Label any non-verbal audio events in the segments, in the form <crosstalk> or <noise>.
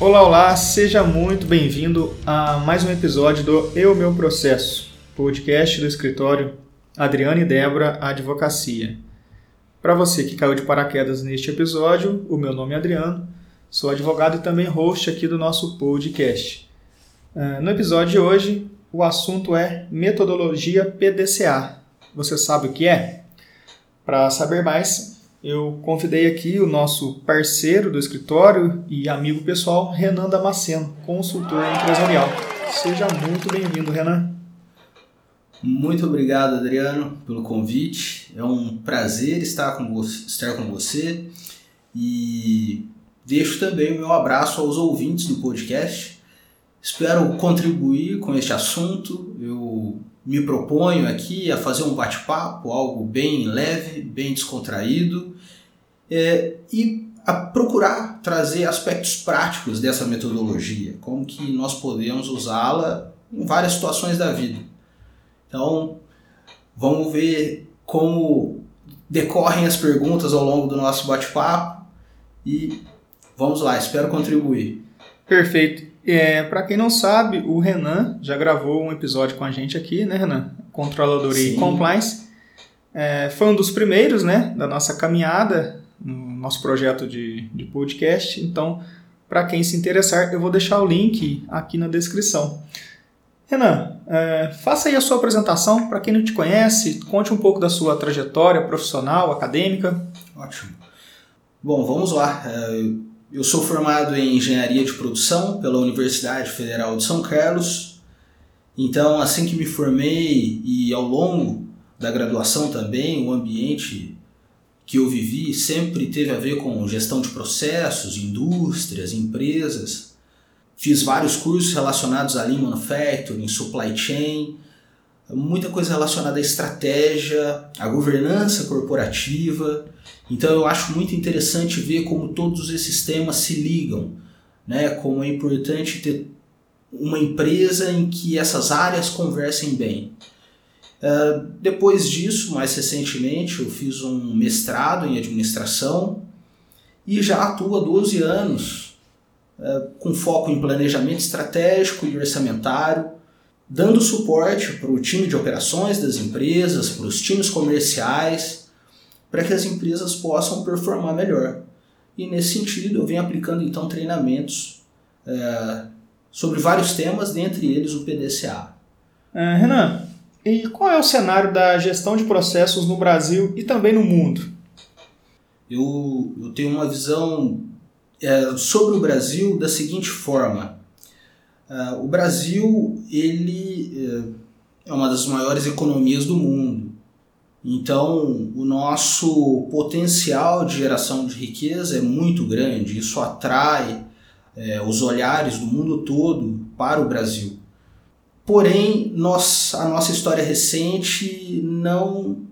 Olá, olá, seja muito bem-vindo a mais um episódio do Eu Meu Processo, podcast do escritório Adriana e Débora Advocacia. Para você que caiu de paraquedas neste episódio, o meu nome é Adriano, sou advogado e também host aqui do nosso podcast. Uh, no episódio de hoje, o assunto é metodologia PDCA. Você sabe o que é? Para saber mais, eu convidei aqui o nosso parceiro do escritório e amigo pessoal, Renan Damasceno, consultor empresarial. Seja muito bem-vindo, Renan. Muito obrigado, Adriano, pelo convite. É um prazer estar com você, estar com você e deixo também o meu abraço aos ouvintes do podcast. Espero contribuir com este assunto. Eu me proponho aqui a fazer um bate-papo, algo bem leve, bem descontraído, é, e a procurar trazer aspectos práticos dessa metodologia, como que nós podemos usá-la em várias situações da vida. Então, vamos ver como decorrem as perguntas ao longo do nosso bate-papo e vamos lá, espero contribuir. Perfeito. É, para quem não sabe, o Renan já gravou um episódio com a gente aqui, né, Renan? Controladoria Sim. e Compliance. É, foi um dos primeiros, né, da nossa caminhada nosso projeto de, de podcast. Então, para quem se interessar, eu vou deixar o link aqui na descrição. Renan, é, faça aí a sua apresentação para quem não te conhece, conte um pouco da sua trajetória profissional, acadêmica. Ótimo. Bom, vamos lá. É, eu sou formado em engenharia de produção pela Universidade Federal de São Carlos. Então, assim que me formei e ao longo da graduação também, o ambiente que eu vivi sempre teve a ver com gestão de processos, indústrias, empresas. Fiz vários cursos relacionados a Lean Manufacturing, Supply Chain, muita coisa relacionada à estratégia, à governança corporativa. Então eu acho muito interessante ver como todos esses temas se ligam, né? Como é importante ter uma empresa em que essas áreas conversem bem. Uh, depois disso, mais recentemente, eu fiz um mestrado em administração e já atuo há 12 anos uh, com foco em planejamento estratégico e orçamentário, dando suporte para o time de operações das empresas, para os times comerciais para que as empresas possam performar melhor. E nesse sentido, eu venho aplicando então treinamentos é, sobre vários temas, dentre eles o PDCA. É, Renan, e qual é o cenário da gestão de processos no Brasil e também no mundo? Eu, eu tenho uma visão é, sobre o Brasil da seguinte forma. É, o Brasil ele é, é uma das maiores economias do mundo então, o nosso potencial de geração de riqueza é muito grande, isso atrai é, os olhares do mundo todo para o Brasil. Porém, nós, a nossa história recente não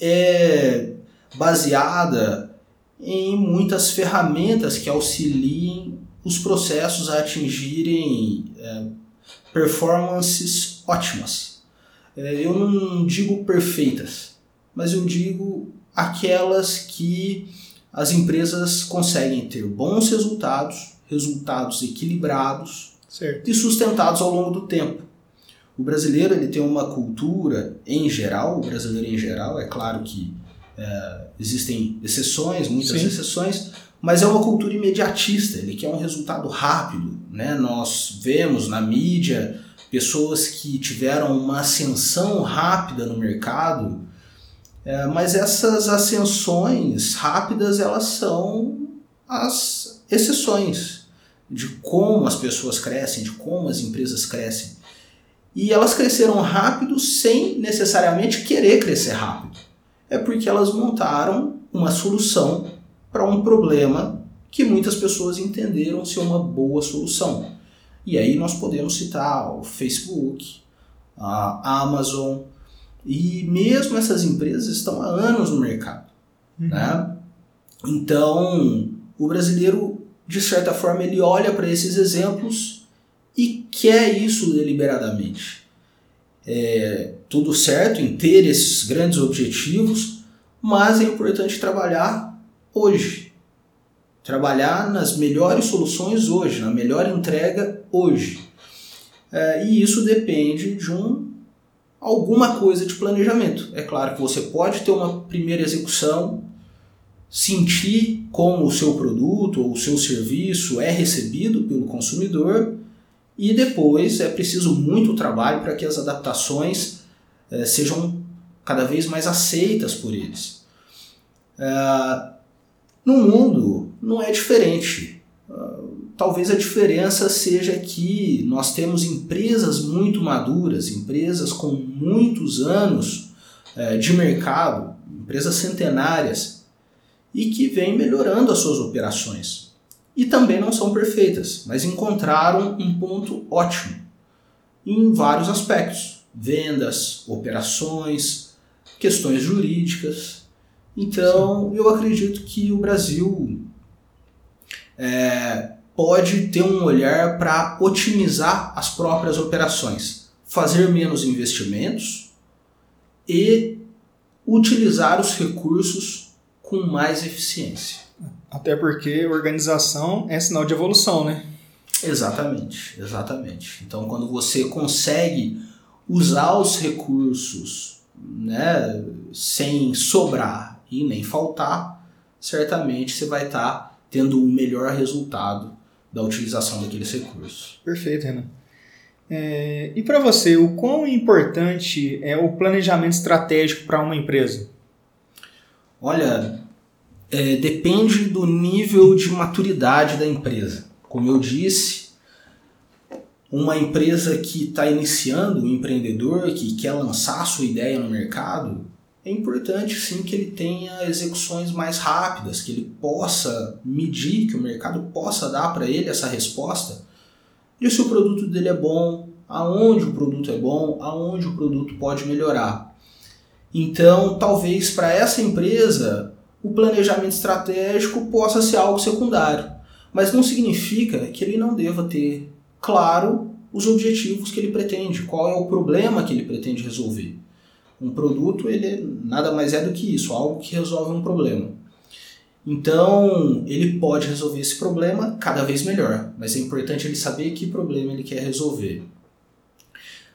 é baseada em muitas ferramentas que auxiliem os processos a atingirem é, performances ótimas. É, eu não digo perfeitas, mas eu digo aquelas que as empresas conseguem ter bons resultados, resultados equilibrados certo. e sustentados ao longo do tempo. O brasileiro ele tem uma cultura em geral, o brasileiro em geral, é claro que é, existem exceções, muitas Sim. exceções, mas é uma cultura imediatista, ele quer um resultado rápido. Né? Nós vemos na mídia pessoas que tiveram uma ascensão rápida no mercado é, mas essas ascensões rápidas elas são as exceções de como as pessoas crescem, de como as empresas crescem. E elas cresceram rápido sem necessariamente querer crescer rápido. É porque elas montaram uma solução para um problema que muitas pessoas entenderam ser uma boa solução. E aí nós podemos citar o Facebook, a Amazon, e mesmo essas empresas estão há anos no mercado. Uhum. Né? Então, o brasileiro, de certa forma, ele olha para esses exemplos e quer isso deliberadamente. É tudo certo em ter esses grandes objetivos, mas é importante trabalhar hoje. trabalhar nas melhores soluções hoje, na melhor entrega hoje. É, e isso depende de um alguma coisa de planejamento. É claro que você pode ter uma primeira execução, sentir como o seu produto ou o seu serviço é recebido pelo consumidor e depois é preciso muito trabalho para que as adaptações é, sejam cada vez mais aceitas por eles. É, no mundo não é diferente. Talvez a diferença seja que nós temos empresas muito maduras, empresas com muitos anos de mercado, empresas centenárias, e que vêm melhorando as suas operações. E também não são perfeitas, mas encontraram um ponto ótimo em vários aspectos: vendas, operações, questões jurídicas. Então, eu acredito que o Brasil é, pode ter um olhar para otimizar as próprias operações, fazer menos investimentos e utilizar os recursos com mais eficiência. Até porque organização é sinal de evolução, né? Exatamente, exatamente. Então, quando você consegue usar os recursos né, sem sobrar e nem faltar, certamente você vai estar tá tendo o um melhor resultado da utilização daqueles recursos. Perfeito, Renan. É, e para você, o quão importante é o planejamento estratégico para uma empresa? Olha, é, depende do nível de maturidade da empresa. Como eu disse, uma empresa que está iniciando, um empreendedor que quer lançar sua ideia no mercado, é importante sim que ele tenha execuções mais rápidas, que ele possa medir, que o mercado possa dar para ele essa resposta de se o produto dele é bom, aonde o produto é bom, aonde o produto pode melhorar. Então, talvez para essa empresa o planejamento estratégico possa ser algo secundário, mas não significa que ele não deva ter claro os objetivos que ele pretende, qual é o problema que ele pretende resolver. Um produto ele nada mais é do que isso, algo que resolve um problema. Então, ele pode resolver esse problema cada vez melhor, mas é importante ele saber que problema ele quer resolver.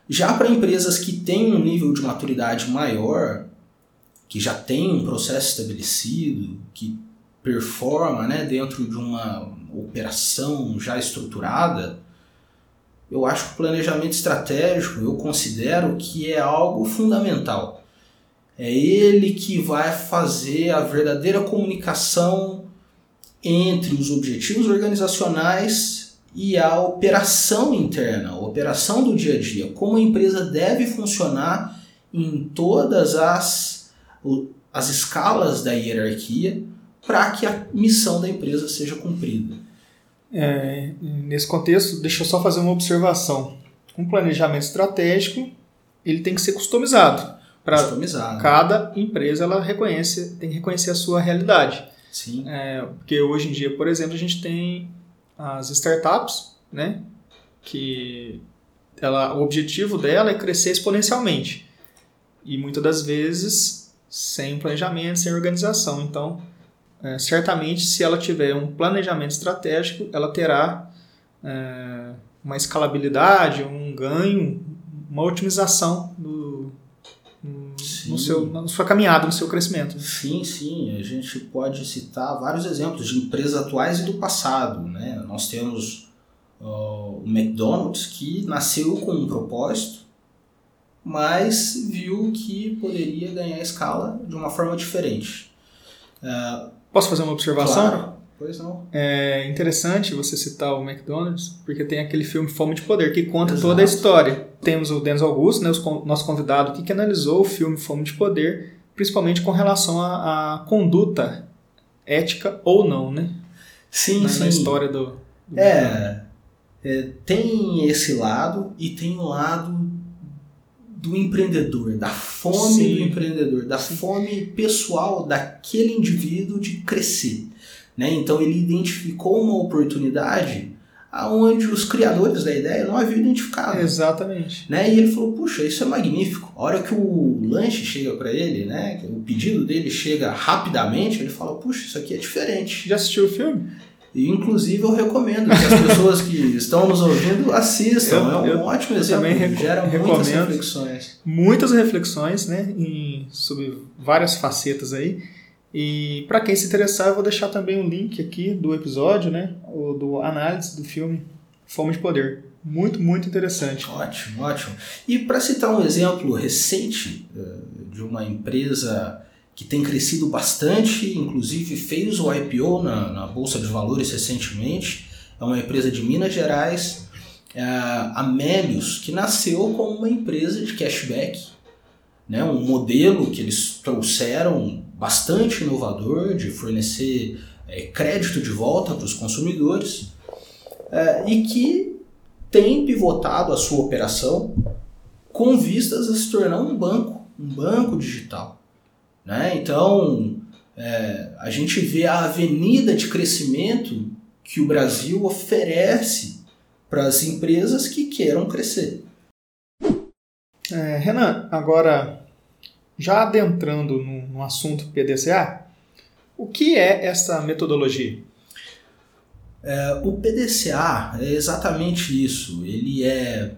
Já para empresas que têm um nível de maturidade maior, que já tem um processo estabelecido, que performa né, dentro de uma operação já estruturada, eu acho que o planejamento estratégico eu considero que é algo fundamental. É ele que vai fazer a verdadeira comunicação entre os objetivos organizacionais e a operação interna, a operação do dia a dia, como a empresa deve funcionar em todas as, as escalas da hierarquia para que a missão da empresa seja cumprida. É, nesse contexto, deixa eu só fazer uma observação. Um planejamento estratégico ele tem que ser customizado. Para cada empresa ela reconhece, tem que reconhecer a sua realidade. Sim. É, porque hoje em dia, por exemplo, a gente tem as startups, né? Que ela, o objetivo dela é crescer exponencialmente. E muitas das vezes sem planejamento, sem organização. Então, é, certamente, se ela tiver um planejamento estratégico, ela terá é, uma escalabilidade, um ganho, uma otimização do, no seu, na sua caminhada, no seu crescimento. Sim, sim. A gente pode citar vários exemplos de empresas atuais e do passado. Né? Nós temos uh, o McDonald's, que nasceu com um propósito, mas viu que poderia ganhar escala de uma forma diferente. Uh, Posso fazer uma observação? Claro. Pois não. É interessante você citar o McDonald's, porque tem aquele filme Fome de Poder, que conta Exato. toda a história. Temos o Denzel Augusto, né, o nosso convidado aqui, que analisou o filme Fome de Poder, principalmente com relação à, conduta ética ou não, né? Sim, na, sim. Na história do... do é, é, tem esse lado e tem o lado do empreendedor, da fome Sim. do empreendedor, da Sim. fome pessoal daquele indivíduo de crescer. Né? Então ele identificou uma oportunidade aonde os criadores da ideia não haviam identificado. Exatamente. Né? E ele falou, puxa, isso é magnífico. A hora que o lanche chega para ele, né, o pedido dele chega rapidamente, ele fala, puxa, isso aqui é diferente. Já assistiu o filme? E, inclusive, eu recomendo que as pessoas que <laughs> estão nos ouvindo assistam. Eu, é um eu, ótimo exemplo. Também gera muitas reflexões. Muitas reflexões, né? Em, sobre várias facetas aí. E para quem se interessar, eu vou deixar também um link aqui do episódio, né? O do análise do filme Fome de Poder. Muito, muito interessante. Ótimo, ótimo. E para citar um exemplo recente eh, de uma empresa que tem crescido bastante, inclusive fez o IPO na, na Bolsa de Valores recentemente. É uma empresa de Minas Gerais, é a Amélios, que nasceu como uma empresa de cashback, né? um modelo que eles trouxeram bastante inovador de fornecer é, crédito de volta para os consumidores é, e que tem pivotado a sua operação com vistas a se tornar um banco, um banco digital. Né? Então, é, a gente vê a avenida de crescimento que o Brasil oferece para as empresas que queiram crescer. É, Renan, agora, já adentrando no, no assunto PDCA, o que é essa metodologia? É, o PDCA é exatamente isso. Ele é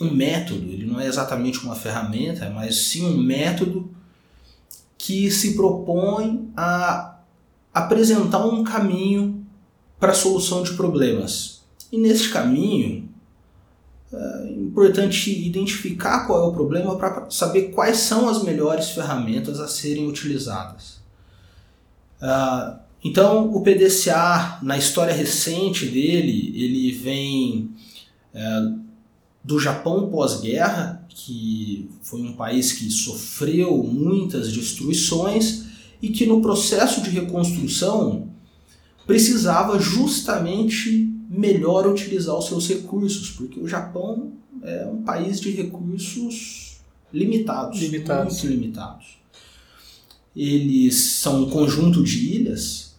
um método, ele não é exatamente uma ferramenta, mas sim um método que se propõe a apresentar um caminho para a solução de problemas. E neste caminho, é importante identificar qual é o problema para saber quais são as melhores ferramentas a serem utilizadas. Uh, então, o PDCA, na história recente dele, ele vem uh, do Japão pós-guerra, que foi um país que sofreu muitas destruições e que no processo de reconstrução precisava justamente melhor utilizar os seus recursos, porque o Japão é um país de recursos limitados, limitados. muito limitados. Eles são um conjunto de ilhas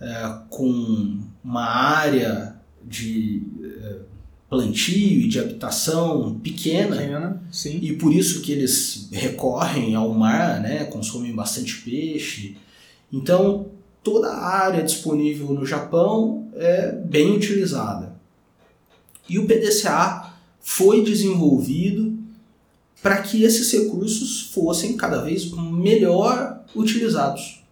é, com uma área de plantio e de habitação pequena, pequena e por isso que eles recorrem ao mar, né, consomem bastante peixe. Então toda a área disponível no Japão é bem utilizada. E o PDCA foi desenvolvido para que esses recursos fossem cada vez melhor utilizados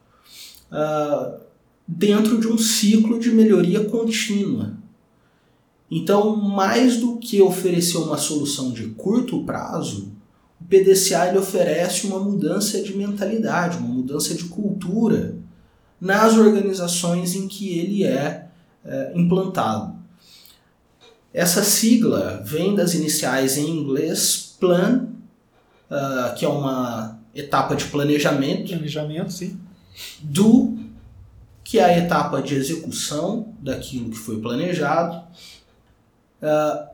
uh, dentro de um ciclo de melhoria contínua. Então, mais do que oferecer uma solução de curto prazo, o PDCA ele oferece uma mudança de mentalidade, uma mudança de cultura nas organizações em que ele é, é implantado. Essa sigla vem das iniciais em inglês PLAN, uh, que é uma etapa de planejamento. Planejamento, sim. Do, que é a etapa de execução daquilo que foi planejado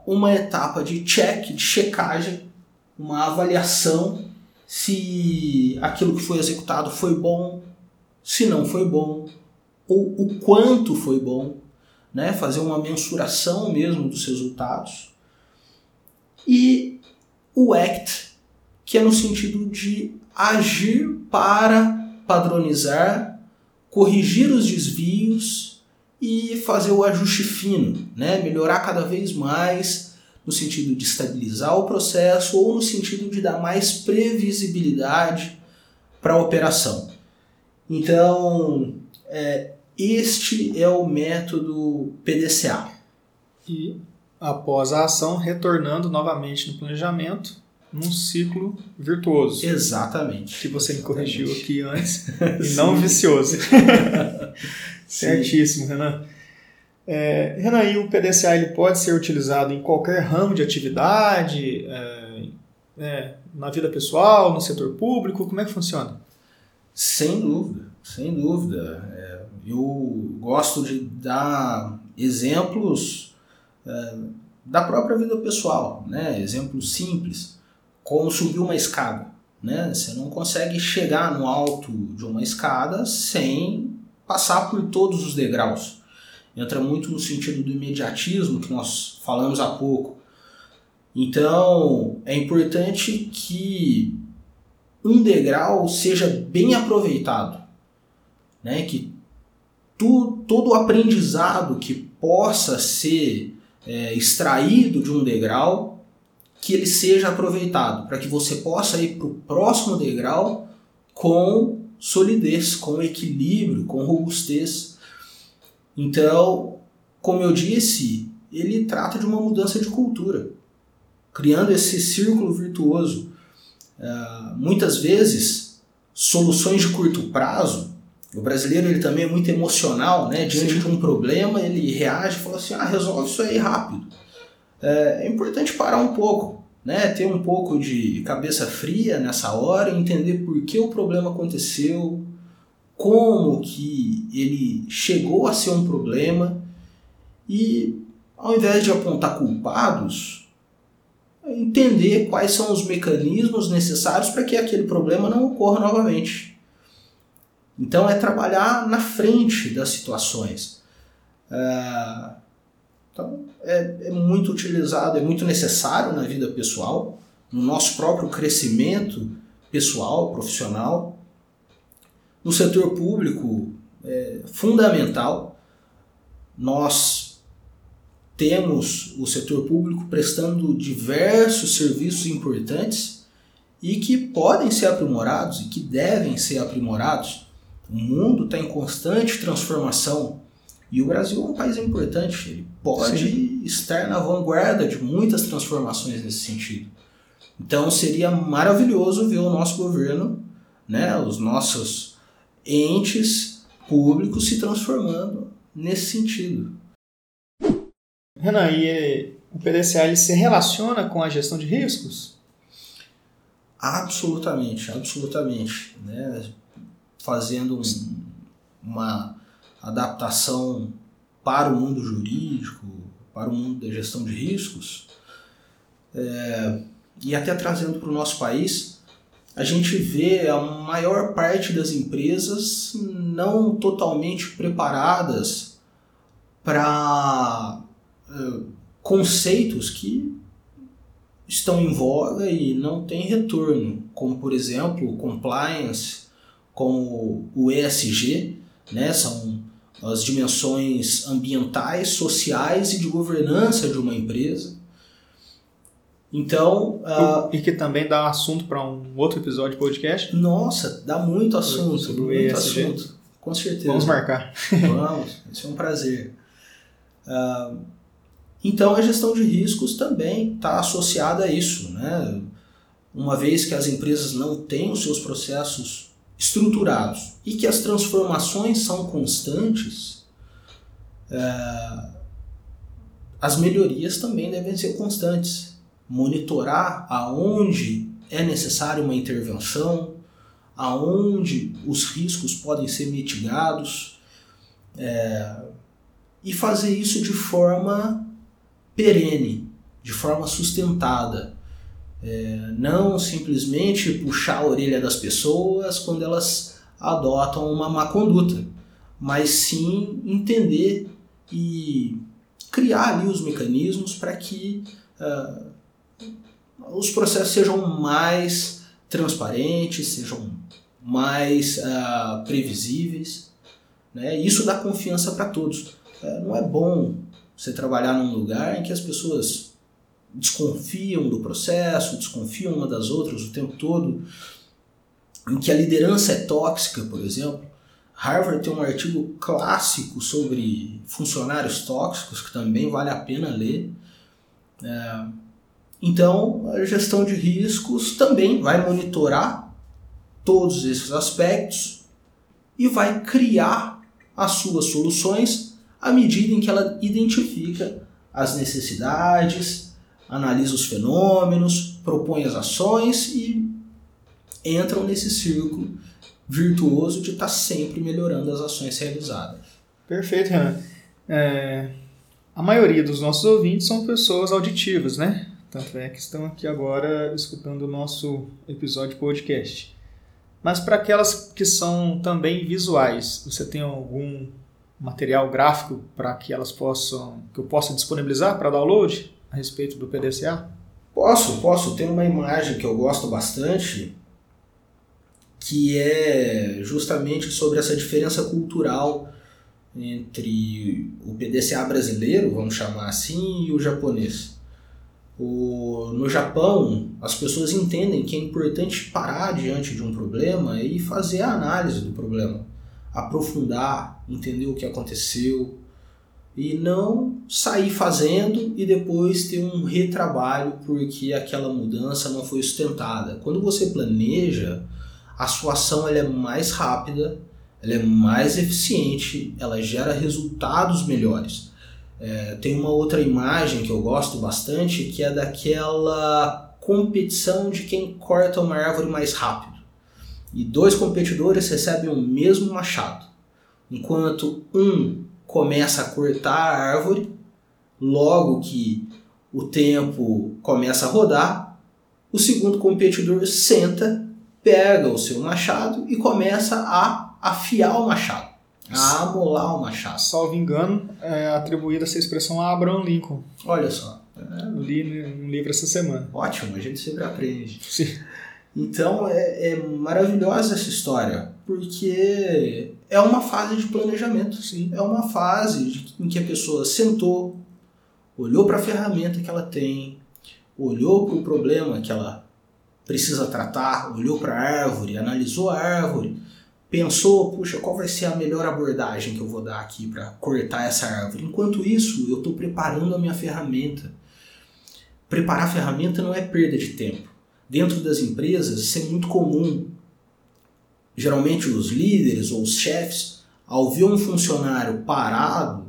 uma etapa de check, de checagem, uma avaliação se aquilo que foi executado foi bom, se não foi bom, ou o quanto foi bom, né? fazer uma mensuração mesmo dos resultados. E o ACT, que é no sentido de agir para padronizar, corrigir os desvios e fazer o ajuste fino, né? melhorar cada vez mais no sentido de estabilizar o processo ou no sentido de dar mais previsibilidade para a operação. Então, é, este é o método PDCA. E após a ação, retornando novamente no planejamento, num ciclo virtuoso. Exatamente. Que você me corrigiu aqui antes, <laughs> e não vicioso. <laughs> Certíssimo, Renan. É, Renan, e o PDCA ele pode ser utilizado em qualquer ramo de atividade, é, é, na vida pessoal, no setor público? Como é que funciona? Sem dúvida, sem dúvida. É, eu gosto de dar exemplos é, da própria vida pessoal, né? exemplos simples, como subir uma escada. Né? Você não consegue chegar no alto de uma escada sem passar por todos os degraus. entra muito no sentido do imediatismo que nós falamos há pouco. Então, é importante que um degrau seja bem aproveitado, né? que tu, todo o aprendizado que possa ser é, extraído de um degrau, que ele seja aproveitado, para que você possa ir para o próximo degrau com solidez, com equilíbrio, com robustez. Então, como eu disse, ele trata de uma mudança de cultura, criando esse círculo virtuoso. Uh, muitas vezes, soluções de curto prazo, o brasileiro ele também é muito emocional, né? Diante Sim. de um problema, ele reage e fala assim: ah, resolve isso aí rápido. É, é importante parar um pouco, né? Ter um pouco de cabeça fria nessa hora, entender por que o problema aconteceu, como que ele chegou a ser um problema e ao invés de apontar culpados, entender quais são os mecanismos necessários para que aquele problema não ocorra novamente. Então é trabalhar na frente das situações. É, então é, é muito utilizado, é muito necessário na vida pessoal, no nosso próprio crescimento pessoal, profissional. No setor público, é fundamental. Nós temos o setor público prestando diversos serviços importantes e que podem ser aprimorados e que devem ser aprimorados o mundo está em constante transformação e o Brasil é um país importante. Ele pode Sim. estar na vanguarda de muitas transformações nesse sentido. Então seria maravilhoso ver o nosso governo, né, os nossos entes públicos se transformando nesse sentido. Renan, e o PDCA ele se relaciona com a gestão de riscos? Absolutamente, absolutamente. Né? fazendo um, uma adaptação para o mundo jurídico, para o mundo da gestão de riscos, é, e até trazendo para o nosso país, a gente vê a maior parte das empresas não totalmente preparadas para é, conceitos que estão em voga e não têm retorno, como por exemplo compliance, como o ESG, né? são as dimensões ambientais, sociais e de governança de uma empresa. Então. Uh, e que também dá assunto para um outro episódio de podcast? Nossa, dá muito assunto. Sobre muito ESG. assunto. Com certeza. Vamos marcar. Vamos, isso é um prazer. Uh, então a gestão de riscos também está associada a isso. Né? Uma vez que as empresas não têm os seus processos estruturados e que as transformações são constantes, é, as melhorias também devem ser constantes. Monitorar aonde é necessária uma intervenção, aonde os riscos podem ser mitigados é, e fazer isso de forma perene, de forma sustentada. É, não simplesmente puxar a orelha das pessoas quando elas adotam uma má conduta, mas sim entender e criar ali os mecanismos para que uh, os processos sejam mais transparentes, sejam mais uh, previsíveis. Né? Isso dá confiança para todos. Uh, não é bom você trabalhar num lugar em que as pessoas desconfiam do processo, desconfiam uma das outras o tempo todo, em que a liderança é tóxica, por exemplo. Harvard tem um artigo clássico sobre funcionários tóxicos que também vale a pena ler. É, então, a gestão de riscos também vai monitorar todos esses aspectos e vai criar as suas soluções à medida em que ela identifica as necessidades analisa os fenômenos, propõe as ações e entram nesse círculo virtuoso de estar tá sempre melhorando as ações realizadas. Perfeito, Renan. É, a maioria dos nossos ouvintes são pessoas auditivas, né? Tanto é que estão aqui agora escutando o nosso episódio podcast. Mas para aquelas que são também visuais, você tem algum material gráfico para que elas possam, que eu possa disponibilizar para download a respeito do PDCA? Posso, posso. Tem uma imagem que eu gosto bastante que é justamente sobre essa diferença cultural entre o PDCA brasileiro, vamos chamar assim, e o japonês. O, no Japão, as pessoas entendem que é importante parar diante de um problema e fazer a análise do problema, aprofundar, entender o que aconteceu e não sair fazendo e depois ter um retrabalho porque aquela mudança não foi sustentada. Quando você planeja, a sua ação ela é mais rápida, ela é mais eficiente, ela gera resultados melhores. É, tem uma outra imagem que eu gosto bastante, que é daquela competição de quem corta uma árvore mais rápido. E dois competidores recebem o mesmo machado. Enquanto um começa a cortar a árvore, logo que o tempo começa a rodar, o segundo competidor senta, pega o seu machado e começa a afiar o machado a amolar o machado. Salvo engano, é atribuída essa expressão a Abraham Lincoln. Olha só. É, li um livro essa semana. Ótimo, a gente sempre aprende. Sim. Então é, é maravilhosa essa história, porque é uma fase de planejamento. Sim. É uma fase de, em que a pessoa sentou, olhou para a ferramenta que ela tem, olhou para o problema que ela precisa tratar, olhou para a árvore, analisou a árvore, pensou, puxa, qual vai ser a melhor abordagem que eu vou dar aqui para cortar essa árvore? Enquanto isso, eu estou preparando a minha ferramenta. Preparar a ferramenta não é perda de tempo. Dentro das empresas, isso é muito comum. Geralmente, os líderes ou os chefes, ao ver um funcionário parado,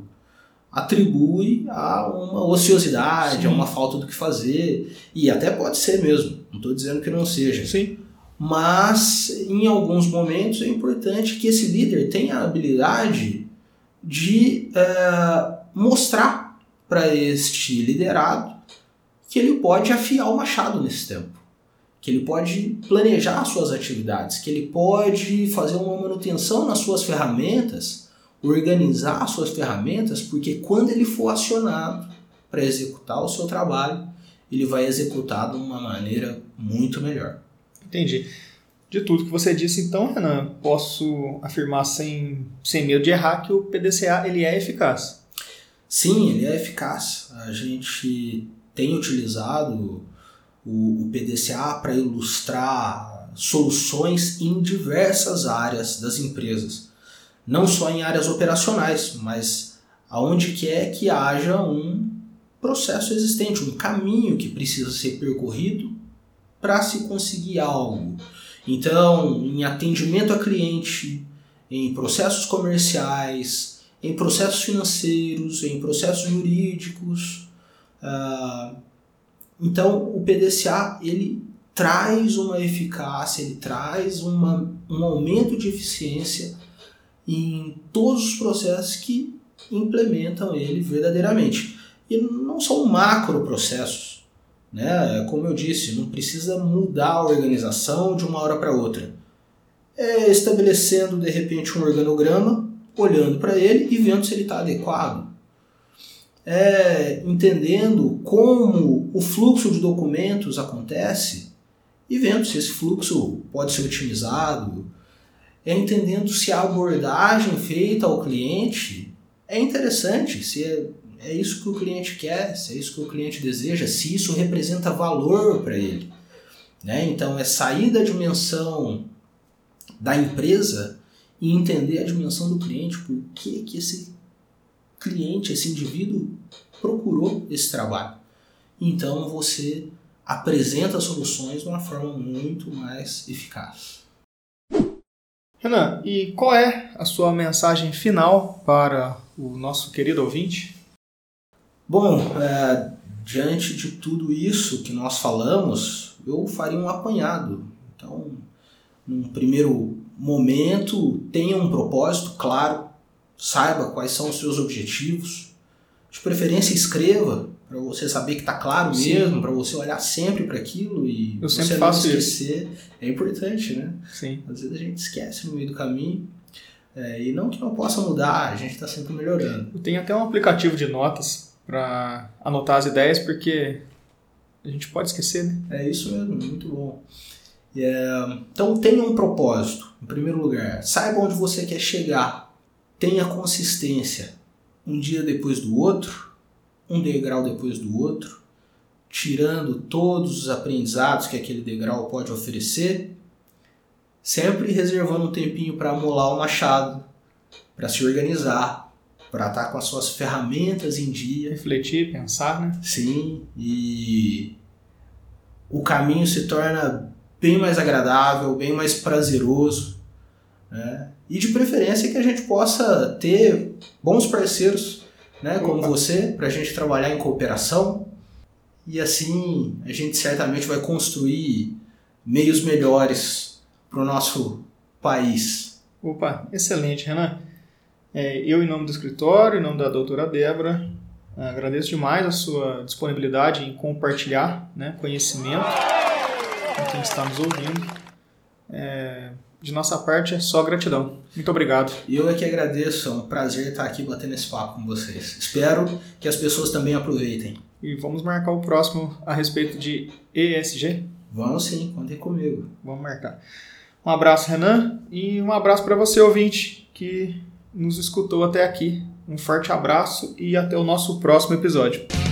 atribui a uma ociosidade, Sim. a uma falta do que fazer. E até pode ser mesmo, não estou dizendo que não seja. Sim mas em alguns momentos é importante que esse líder tenha a habilidade de uh, mostrar para este liderado que ele pode afiar o machado nesse tempo, que ele pode planejar suas atividades, que ele pode fazer uma manutenção nas suas ferramentas, organizar suas ferramentas, porque quando ele for acionado para executar o seu trabalho, ele vai executar de uma maneira muito melhor. Entendi. De tudo que você disse, então, Renan, posso afirmar sem, sem medo de errar que o PDCA ele é eficaz. Sim, ele é eficaz. A gente tem utilizado o, o PDCA para ilustrar soluções em diversas áreas das empresas. Não só em áreas operacionais, mas aonde quer que haja um processo existente, um caminho que precisa ser percorrido para se conseguir algo. Então, em atendimento a cliente, em processos comerciais, em processos financeiros, em processos jurídicos. Uh, então, o PDCA ele traz uma eficácia, ele traz uma, um aumento de eficiência em todos os processos que implementam ele verdadeiramente. E não são macro processos, né? Como eu disse, não precisa mudar a organização de uma hora para outra. É estabelecendo de repente um organograma, olhando para ele e vendo se ele está adequado. É entendendo como o fluxo de documentos acontece e vendo se esse fluxo pode ser otimizado. É entendendo se a abordagem feita ao cliente é interessante, se é é isso que o cliente quer, se é isso que o cliente deseja, se isso representa valor para ele. Né? Então, é sair da dimensão da empresa e entender a dimensão do cliente, por que, que esse cliente, esse indivíduo procurou esse trabalho. Então, você apresenta soluções de uma forma muito mais eficaz. Renan, e qual é a sua mensagem final para o nosso querido ouvinte? Bom, é, diante de tudo isso que nós falamos, eu faria um apanhado. Então, num primeiro momento, tenha um propósito claro, saiba quais são os seus objetivos. De preferência, escreva para você saber que está claro Sim. mesmo, para você olhar sempre para aquilo e eu você faço esquecer. Isso. É importante, né? Sim. Às vezes a gente esquece no meio do caminho. É, e não que não possa mudar, a gente está sempre melhorando. Tem até um aplicativo de notas para anotar as ideias, porque a gente pode esquecer, né? É isso mesmo, muito bom. É, então tenha um propósito, em primeiro lugar. Saiba onde você quer chegar. Tenha consistência. Um dia depois do outro, um degrau depois do outro, tirando todos os aprendizados que aquele degrau pode oferecer, sempre reservando um tempinho para amolar o machado, para se organizar, para estar tá com as suas ferramentas em dia. Refletir, pensar, né? Sim, e o caminho se torna bem mais agradável, bem mais prazeroso. Né? E de preferência que a gente possa ter bons parceiros, né, como você, para a gente trabalhar em cooperação. E assim a gente certamente vai construir meios melhores para o nosso país. Opa, excelente, Renan. É, eu, em nome do escritório, em nome da doutora Débora, agradeço demais a sua disponibilidade em compartilhar né, conhecimento com quem está nos ouvindo. É, de nossa parte, é só gratidão. Muito obrigado. E eu é que agradeço, é um prazer estar aqui batendo esse papo com vocês. Espero que as pessoas também aproveitem. E vamos marcar o próximo a respeito de ESG? Vamos sim, contem comigo. Vamos marcar. Um abraço, Renan, e um abraço para você, ouvinte, que nos escutou até aqui. Um forte abraço e até o nosso próximo episódio.